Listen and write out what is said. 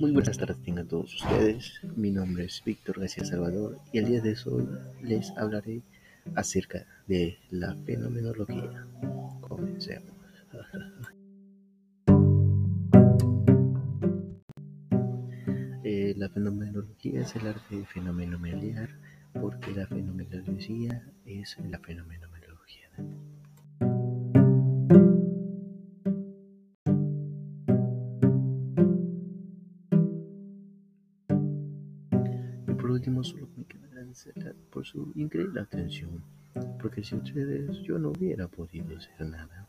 Muy buenas tardes tengan todos ustedes. Mi nombre es Víctor García Salvador y el día de hoy les hablaré acerca de la fenomenología. Comencemos. Eh, la fenomenología es el arte de fenomenología porque la fenomenología es la fenomenología. Por último, solo me queda agradecer por su increíble atención, porque sin ustedes yo no hubiera podido hacer nada.